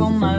on my